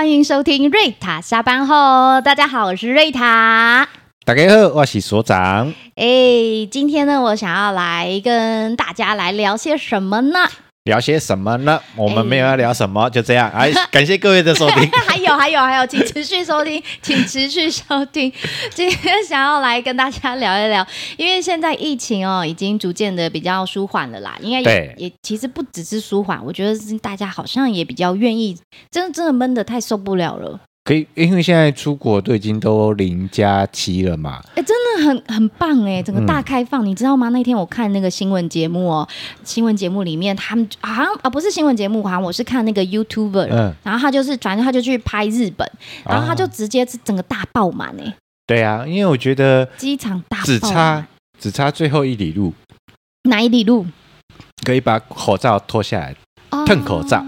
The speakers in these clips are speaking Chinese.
欢迎收听瑞塔下班后。大家好，我是瑞塔。大家好，我是所长。哎，今天呢，我想要来跟大家来聊些什么呢？聊些什么呢？我们没有要聊什么，欸、就这样。哎，感谢各位的收听。还有，还有，还有，请持续收听，请持续收听。今天想要来跟大家聊一聊，因为现在疫情哦，已经逐渐的比较舒缓了啦。应该也也其实不只是舒缓，我觉得大家好像也比较愿意。真的，真的闷的太受不了了。可以，因为现在出国都已经都零加七了嘛。哎，真的很很棒哎，整个大开放，嗯、你知道吗？那天我看那个新闻节目哦，新闻节目里面他们好像啊不是新闻节目，好像我是看那个 YouTuber，嗯，然后他就是反正他就去拍日本，然后他就直接是整个大爆满哎。对啊，因为我觉得机场大只差只差最后一里路，哪一里路？可以把口罩脱下来，喷、哦、口罩。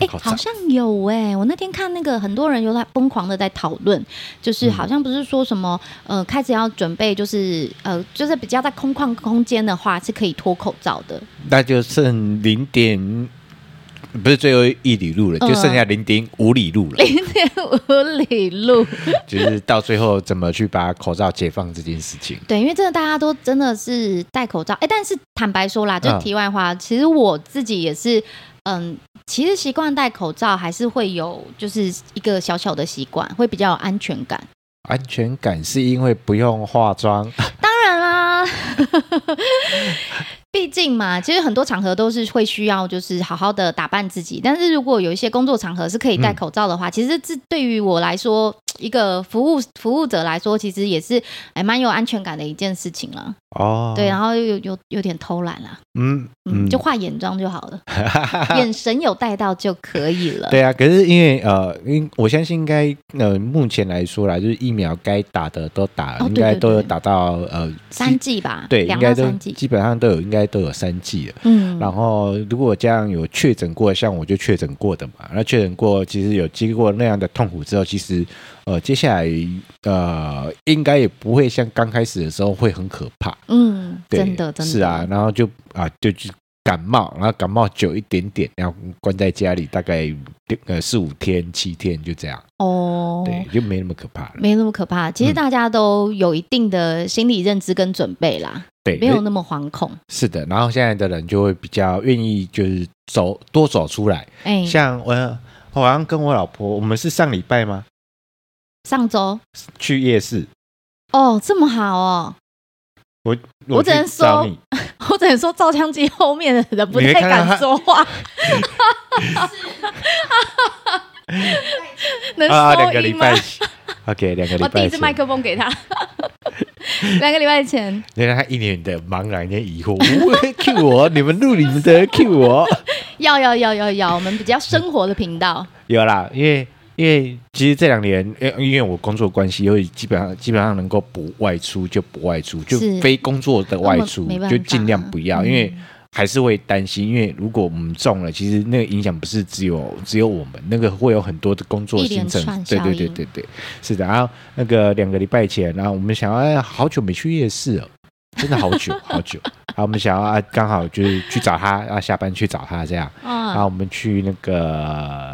哎，好像有哎、欸，我那天看那个很多人有在疯狂的在讨论，就是好像不是说什么呃，开始要准备，就是呃，就是比较在空旷空间的话是可以脱口罩的。那就剩零点，不是最后一里路了，就剩下零点五里路了。零点五里路，就是到最后怎么去把口罩解放这件事情。对，因为真的大家都真的是戴口罩，哎，但是坦白说啦，就题外话，嗯、其实我自己也是。嗯，其实习惯戴口罩还是会有，就是一个小小的习惯，会比较有安全感。安全感是因为不用化妆？当然啦。毕竟嘛，其实很多场合都是会需要，就是好好的打扮自己。但是如果有一些工作场合是可以戴口罩的话，嗯、其实这对于我来说，一个服务服务者来说，其实也是还蛮有安全感的一件事情了。哦，对，然后又有有有点偷懒了。嗯嗯，就化眼妆就好了，眼神有带到就可以了。对啊，可是因为呃，因我相信应该呃，目前来说啦，就是疫苗该打的都打了，应该都有打到呃三剂吧？对，两到三剂，基本上都有，应该。都有三剂了，嗯，然后如果这样有确诊过，像我就确诊过的嘛，那确诊过，其实有经过那样的痛苦之后，其实呃，接下来呃，应该也不会像刚开始的时候会很可怕，嗯，对真的，真的是啊，然后就啊，就就感冒，然后感冒久一点点，然后关在家里大概呃四五天、七天就这样，哦，对，就没那么可怕了，没那么可怕。其实大家都有一定的心理认知跟准备啦。对，没有那么惶恐。是的，然后现在的人就会比较愿意，就是走多走出来。哎，像我，我好像跟我老婆，我们是上礼拜吗？上周去夜市。哦，这么好哦。我 我只能说，我只能说，照相机后面的人不太敢说话。能说两个礼拜？OK，两个礼拜。我第一支 麦克风给他。两个礼拜前，原来他一脸的茫然跟疑惑，Q 我，你们录你们的，Q 我，要要要要要，我们比较生活的频道，有啦，因为因为其实这两年，因因为我工作关系，因为基本上基本上能够不外出就不外出，就非工作的外出就尽量不要，因为。还是会担心，因为如果我们中了，其实那个影响不是只有只有我们，那个会有很多的工作行程。对对对对对，是的。然后那个两个礼拜前，然后我们想要，哎，好久没去夜市了，真的好久 好久。然后我们想要啊，刚好就是去找他，啊下班去找他这样。然后我们去那个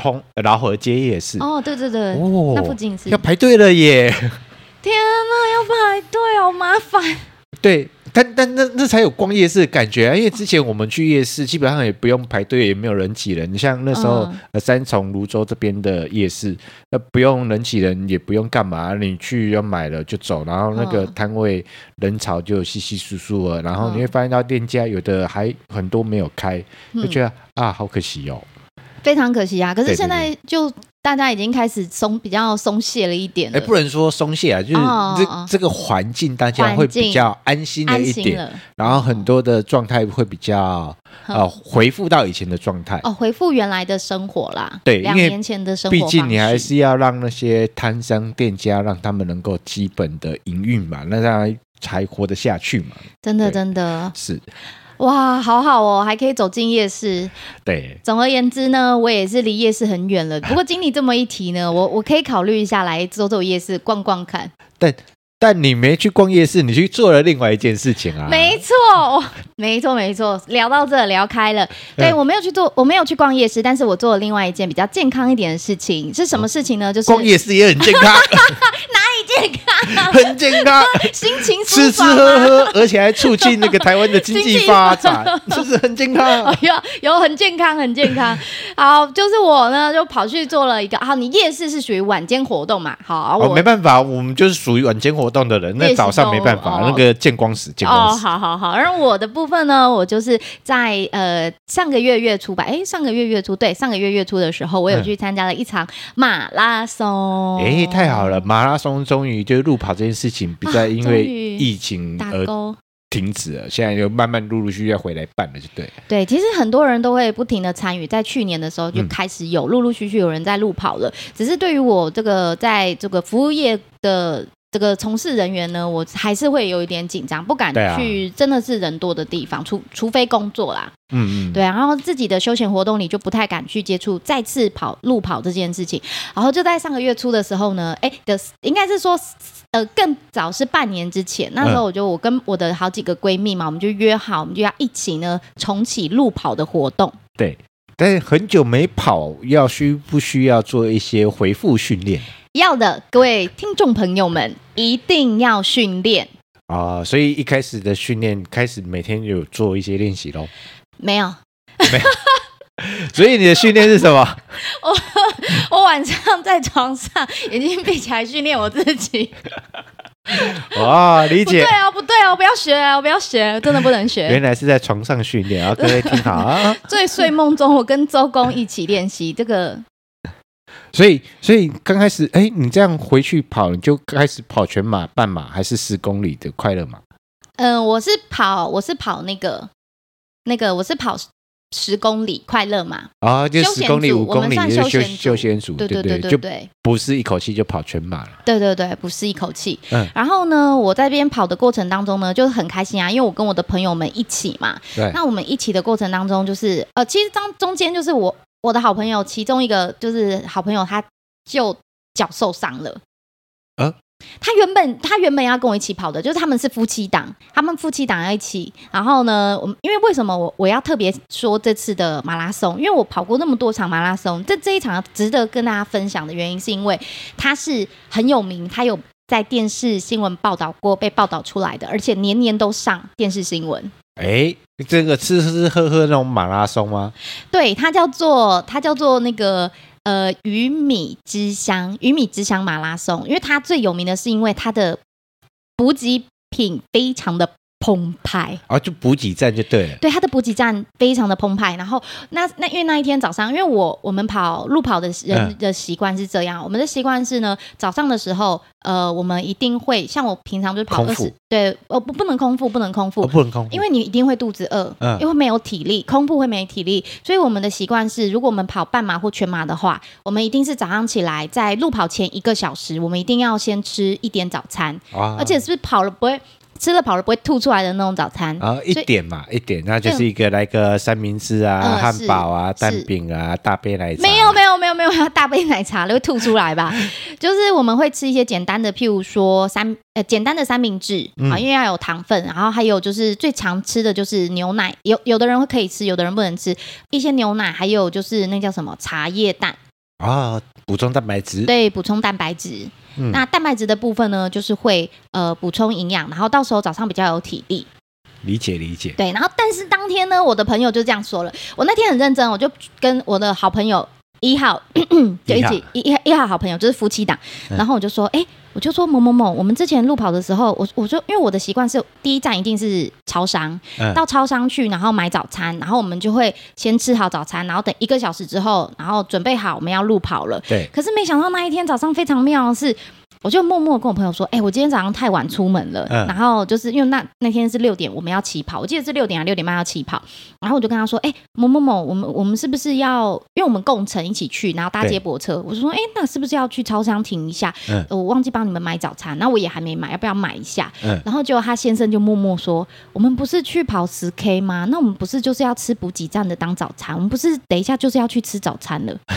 通老河街夜市。哦，对对对，哦，那附近是要排队了耶！天哪，要排队，好麻烦。对。但但那那才有逛夜市的感觉啊！因为之前我们去夜市，基本上也不用排队，也没有人挤人。你像那时候呃三重、泸州这边的夜市，那不用人挤人，也不用干嘛，你去要买了就走，然后那个摊位人潮就稀稀疏疏了，然后你会发现到店家有的还很多没有开，就觉得啊好可惜哦，非常可惜啊！可是现在就。大家已经开始松，比较松懈了一点了。哎，不能说松懈啊，就是这、哦、这个环境，大家会比较安心了一点。然后很多的状态会比较呃回复到以前的状态。哦，回复原来的生活啦。对，两年前的生活。毕竟你还是要让那些摊商店家让他们能够基本的营运嘛，那样才活得下去嘛。真的，真的是。哇，好好哦，还可以走进夜市。对，总而言之呢，我也是离夜市很远了。不过经你这么一提呢，我我可以考虑一下来走走夜市逛逛看。但但你没去逛夜市，你去做了另外一件事情啊。没错，没错，没错。聊到这聊开了，对、嗯、我没有去做，我没有去逛夜市，但是我做了另外一件比较健康一点的事情，是什么事情呢？就是逛夜市也很健康。哪里健康，很健康，心情吃吃喝喝，而且还促进那个台湾的经济发展，是不是很健康？有有很健康，很健康。好，就是我呢，就跑去做了一个。好，你夜市是属于晚间活动嘛？好，我、哦、没办法，我们就是属于晚间活动的人。那早上没办法，那个见光死，见光死。哦，好好好。而我的部分呢，我就是在呃上个月月初吧，哎，上个月月初，对，上个月月初的时候，我有去参加了一场马拉松。哎、嗯，太好了，马拉松。终于，就是路跑这件事情，不再因为疫情而停止了。现在就慢慢陆陆续续要回来办了，就对。对，其实很多人都会不停的参与，在去年的时候就开始有陆陆续续有人在路跑了。只是对于我这个在这个服务业的。这个从事人员呢，我还是会有一点紧张，不敢去，真的是人多的地方，除除非工作啦。嗯嗯，对，然后自己的休闲活动里就不太敢去接触再次跑路跑这件事情。然后就在上个月初的时候呢，哎的应该是说，呃，更早是半年之前，那时候我就我跟我的好几个闺蜜嘛，我们就约好，我们就要一起呢重启路跑的活动。对，但是很久没跑，要需不需要做一些回复训练？要的，各位听众朋友们，一定要训练啊、呃！所以一开始的训练，开始每天有做一些练习喽？没有，没有。所以你的训练是什么？我我晚上在床上眼睛闭起来训练我自己。哇，理解。对啊，不对啊，我不要学啊，我不要学，真的不能学。原来是在床上训练啊！各位听好啊！在睡梦中，我跟周公一起练习这个。所以，所以刚开始，哎，你这样回去跑，你就开始跑全马、半马，还是十公里的快乐马？嗯、呃，我是跑，我是跑那个，那个，我是跑十公里快乐马啊，就十公里、五公里休休休闲组，对对对对对，不是一口气就跑全马了。对对对，不是一口气。嗯，然后呢，我在这边跑的过程当中呢，就是很开心啊，因为我跟我的朋友们一起嘛。对。那我们一起的过程当中，就是呃，其实当中间就是我。我的好朋友，其中一个就是好朋友，他就脚受伤了。啊，他原本他原本要跟我一起跑的，就是他们是夫妻档，他们夫妻档要一起。然后呢，我因为为什么我我要特别说这次的马拉松？因为我跑过那么多场马拉松，这这一场值得跟大家分享的原因，是因为他是很有名，他有在电视新闻报道过，被报道出来的，而且年年都上电视新闻。哎，这个吃吃喝喝那种马拉松吗？对，它叫做它叫做那个呃鱼米之乡鱼米之乡马拉松，因为它最有名的是因为它的补给品非常的。澎湃。啊，就补给站就对了。对，它的补给站非常的澎湃。然后那那因为那一天早上，因为我我们跑路跑的人的习惯是这样，嗯、我们的习惯是呢，早上的时候，呃，我们一定会像我平常就是跑二十，对，呃，不不能空腹，不能空腹，哦、不能空腹，因为你一定会肚子饿，嗯，因为没有体力，空腹会没体力，所以我们的习惯是，如果我们跑半马或全马的话，我们一定是早上起来，在路跑前一个小时，我们一定要先吃一点早餐，啊、而且是不是跑了不会。吃了跑了不会吐出来的那种早餐，然后一点嘛，一点，那就是一个来个三明治啊、汉堡啊、蛋饼啊、大杯奶茶。没有没有没有没有，大杯奶茶会吐出来吧？就是我们会吃一些简单的，譬如说三呃简单的三明治啊，因为要有糖分，然后还有就是最常吃的就是牛奶，有有的人会可以吃，有的人不能吃一些牛奶，还有就是那叫什么茶叶蛋啊，补充蛋白质。对，补充蛋白质。嗯、那蛋白质的部分呢，就是会呃补充营养，然后到时候早上比较有体力。理解理解。对，然后但是当天呢，我的朋友就这样说了，我那天很认真，我就跟我的好朋友一号 就一起一一号一号好朋友就是夫妻档，然后我就说，哎、我就说某某某，我们之前路跑的时候，我我说，因为我的习惯是第一站一定是超商，嗯、到超商去，然后买早餐，然后我们就会先吃好早餐，然后等一个小时之后，然后准备好我们要路跑了。对。可是没想到那一天早上非常妙的是。我就默默跟我朋友说：“哎、欸，我今天早上太晚出门了。嗯”然后就是因为那那天是六点，我们要起跑，我记得是六点啊六点半要起跑。然后我就跟他说：“哎、欸，某某某，我们我们是不是要？因为我们共乘一起去，然后搭接驳车。”我就说：“哎、欸，那是不是要去超商停一下？嗯、我忘记帮你们买早餐，那我也还没买，要不要买一下？”嗯、然后结果他先生就默默说：“我们不是去跑十 K 吗？那我们不是就是要吃补给站的当早餐？我们不是等一下就是要去吃早餐了？”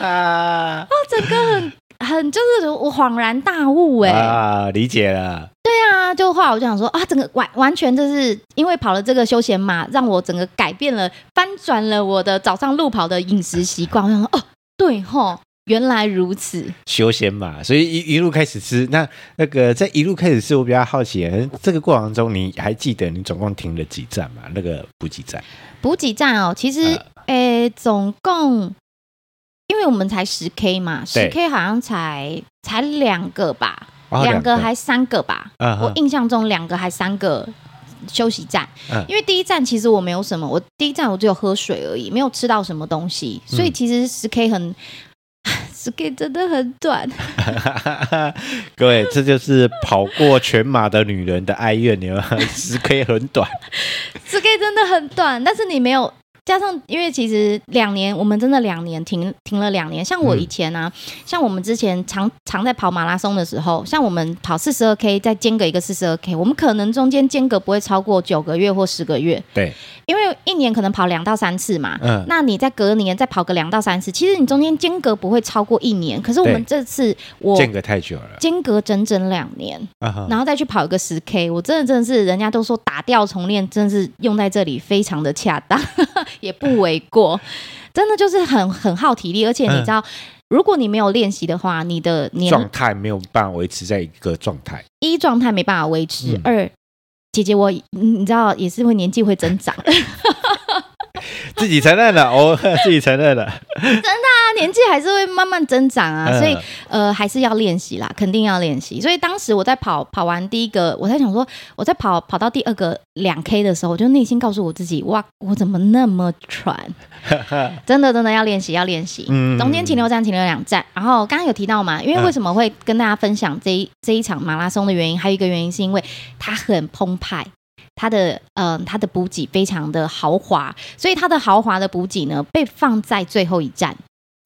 哦，整个很。很就是我恍然大悟哎、欸、啊，理解了。对啊，就后来我就想说啊，整个完完全就是因为跑了这个休闲马，让我整个改变了，翻转了我的早上路跑的饮食习惯。我想说哦，对吼。原来如此，休闲嘛，所以一一路开始吃。那那个在一路开始吃，我比较好奇，这个过程中你还记得你总共停了几站吗？那个补给站？补给站哦，其实诶、呃欸，总共因为我们才十 K 嘛，十 K 好像才才两个吧，两、哦、个还三个吧？嗯、我印象中两个还三个休息站、嗯，因为第一站其实我没有什么，我第一站我只有喝水而已，没有吃到什么东西，所以其实十 K 很。十 K 真的很短，各位，这就是跑过全马的女人的哀怨，你们十 K 很短，十 K 真的很短，但是你没有。加上，因为其实两年，我们真的两年停停了两年。像我以前啊，嗯、像我们之前常常在跑马拉松的时候，像我们跑四十二 K，再间隔一个四十二 K，我们可能中间间隔不会超过九个月或十个月。对，因为一年可能跑两到三次嘛。嗯。那你在隔年再跑个两到三次，其实你中间间隔不会超过一年。可是我们这次我间隔太久了，间隔整整两年、啊，然后再去跑一个十 K，我真的真的是人家都说打掉重练，真的是用在这里非常的恰当。也不为过，真的就是很很耗体力，而且你知道，嗯、如果你没有练习的话，你的状态没有办法维持在一个状态。一状态没办法维持，嗯、二姐姐我你知道也是会年纪会增长。自己承认了，我 自己承认了。真的啊，年纪还是会慢慢增长啊，所以呃还是要练习啦，肯定要练习。所以当时我在跑跑完第一个，我在想说，我在跑跑到第二个两 K 的时候，我就内心告诉我自己，哇，我怎么那么喘？真的真的要练习，要练习。中间停留站停留两站，然后刚刚有提到嘛，因为为什么会跟大家分享这一这一场马拉松的原因，还有一个原因是因为它很澎湃。它的嗯、呃，它的补给非常的豪华，所以它的豪华的补给呢，被放在最后一站。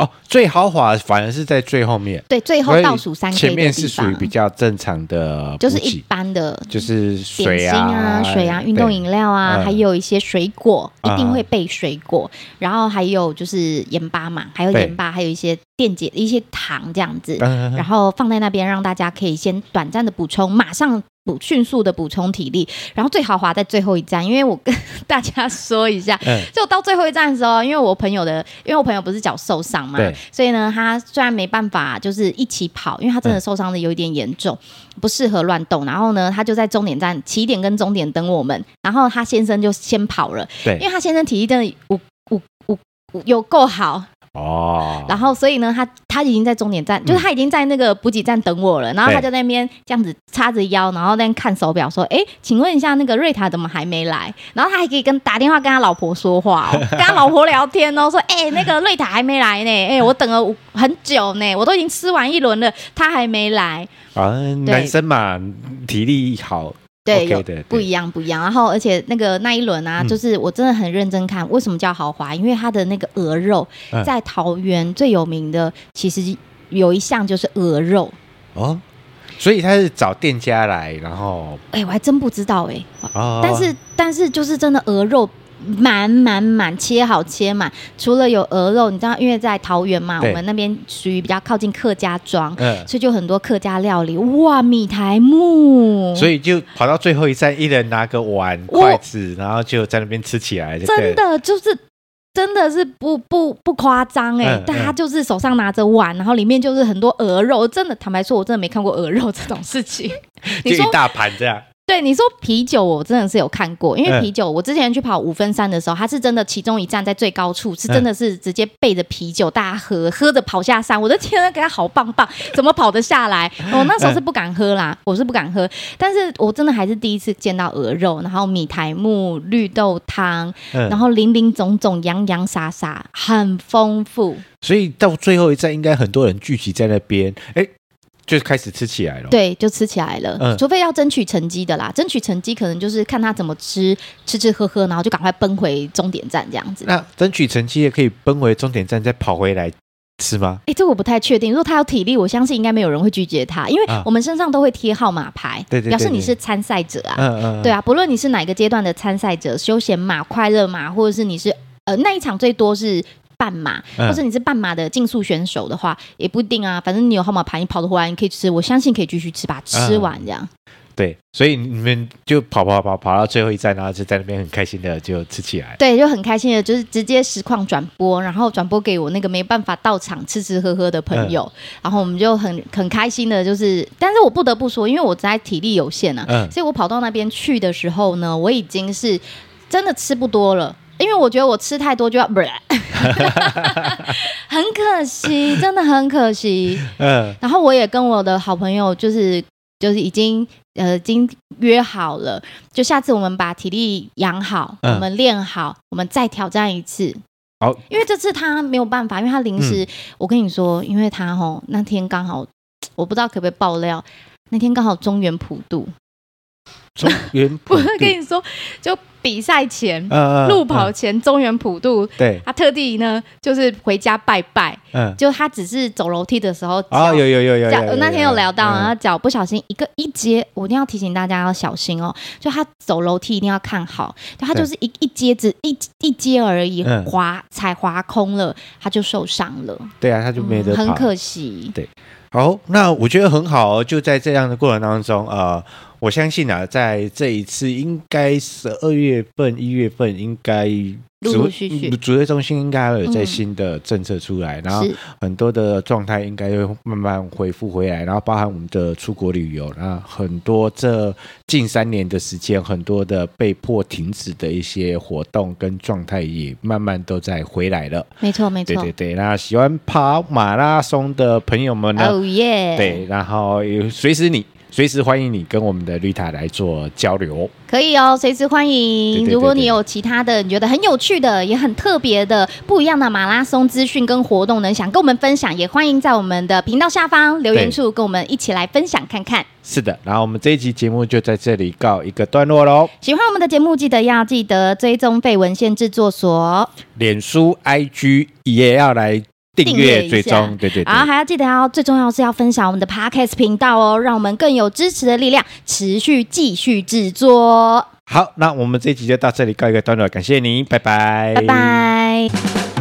哦，最豪华反而是在最后面。对，最后倒数三 K 前面是属于比较正常的，就是一般的，就是水啊、啊、水啊、运动饮料啊，还有一些水果，一定会备水果、嗯，然后还有就是盐巴嘛，还有盐巴，还有一些电解一些糖这样子，然后放在那边让大家可以先短暂的补充，马上。补迅速的补充体力，然后最豪华在最后一站，因为我跟 大家说一下，嗯、就到最后一站的时候，因为我朋友的，因为我朋友不是脚受伤嘛，所以呢，他虽然没办法就是一起跑，因为他真的受伤的有一点严重，嗯、不适合乱动，然后呢，他就在终点站起点跟终点等我们，然后他先生就先跑了，对，因为他先生体力真的我我我有够好。哦，然后所以呢，他他已经在终点站，就是他已经在那个补给站等我了。然后他就在那边这样子叉着腰，然后在那看手表，说：“哎，请问一下，那个瑞塔怎么还没来？”然后他还可以跟打电话跟他老婆说话哦，跟他老婆聊天哦，说：“哎，那个瑞塔还没来呢，哎，我等了很久呢，我都已经吃完一轮了，他还没来。”啊，男生嘛，体力好。对，有不一样，不一样。然后，而且那个那一轮啊，就是我真的很认真看，为什么叫豪华？因为它的那个鹅肉在桃园最有名的，其实有一项就是鹅肉哦。所以他是找店家来，然后哎，我还真不知道哎。哦，但是但是就是真的鹅肉。满满满切好切满，除了有鹅肉，你知道，因为在桃园嘛，我们那边属于比较靠近客家庄，嗯，所以就很多客家料理。哇，米苔木，所以就跑到最后一站，一人拿个碗筷子，然后就在那边吃起来。真的就是，真的是不不不夸张哎，大家就是手上拿着碗，然后里面就是很多鹅肉。真的，坦白说，我真的没看过鹅肉这种事情。就一大盘这样。对你说啤酒，我真的是有看过，因为啤酒，我之前去跑五分山的时候，它是真的其中一站在最高处，是真的是直接背着啤酒，大家喝喝着跑下山。我的天啊，给他好棒棒，怎么跑得下来？我那时候是不敢喝啦，我是不敢喝，但是我真的还是第一次见到鹅肉，然后米苔木、绿豆汤，然后林林总总、洋洋洒洒，很丰富。所以到最后一站，应该很多人聚集在那边，哎。就开始吃起来了，对，就吃起来了。嗯，除非要争取成绩的啦，争取成绩可能就是看他怎么吃，吃吃喝喝，然后就赶快奔回终点站这样子。那争取成绩也可以奔回终点站再跑回来吃吗？哎，这我不太确定。如果他有体力，我相信应该没有人会拒绝他，因为我们身上都会贴号码牌，对对，表示你是参赛者啊。嗯嗯，对啊，不论你是哪个阶段的参赛者，休闲马、快乐马，或者是你是呃那一场最多是。半马，嗯、或者你是半马的竞速选手的话，也不一定啊。反正你有号码牌，你跑得回来，你可以吃。我相信可以继续吃，把吃完这样。嗯对，所以你们就跑跑跑跑到最后一站，然后就在那边很开心的就吃起来。对，就很开心的，就是直接实况转播，然后转播给我那个没办法到场吃吃喝喝的朋友，嗯、然后我们就很很开心的，就是，但是我不得不说，因为我在体力有限啊，嗯、所以我跑到那边去的时候呢，我已经是真的吃不多了，因为我觉得我吃太多就要不然，很可惜，真的很可惜。嗯，然后我也跟我的好朋友就是。就是已经呃，已经约好了，就下次我们把体力养好，嗯、我们练好，我们再挑战一次。好，因为这次他没有办法，因为他临时，嗯、我跟你说，因为他吼那天刚好，我不知道可不可以爆料，那天刚好中原普渡。中原普渡，我跟你说，就。比赛前，呃、路跑前，中原普渡，对，他特地呢，就是回家拜拜，嗯，就他只是走楼梯的时候，哦，有有有有，脚那天有聊到，然后脚不小心一个一阶，我一定要提醒大家要小心哦，就他走楼梯一定要看好，就他就是一一阶子一一阶而已，滑踩滑空了，他就受伤了，对啊，他就没得跑，很可惜，对，好，那我觉得很好，就在这样的过程当中，呃。我相信啊，在这一次应该十二月份、一月份应该陆陆续续指挥中心应该会有在新的政策出来，嗯、然后很多的状态应该会慢慢恢复回来，然后包含我们的出国旅游，然后很多这近三年的时间，很多的被迫停止的一些活动跟状态也慢慢都在回来了。没错，没错，对对对。那喜欢跑马拉松的朋友们呢？哦耶！对，然后随时你。随时欢迎你跟我们的绿塔来做交流，可以哦，随时欢迎。对对对对，如果你有其他的你觉得很有趣的、也很特别的、不一样的马拉松资讯跟活动呢，想跟我们分享，也欢迎在我们的频道下方留言处跟我们一起来分享看看。是的，然后我们这一集节目就在这里告一个段落喽。喜欢我们的节目，记得要记得追踪废文献制作所，脸书、IG 也要来。订阅追踪，对对对，然后还要记得要最重要是要分享我们的 Podcast 频道哦，让我们更有支持的力量，持续继续制作。好，那我们这一集就到这里告一个段落，感谢您，拜拜，拜拜。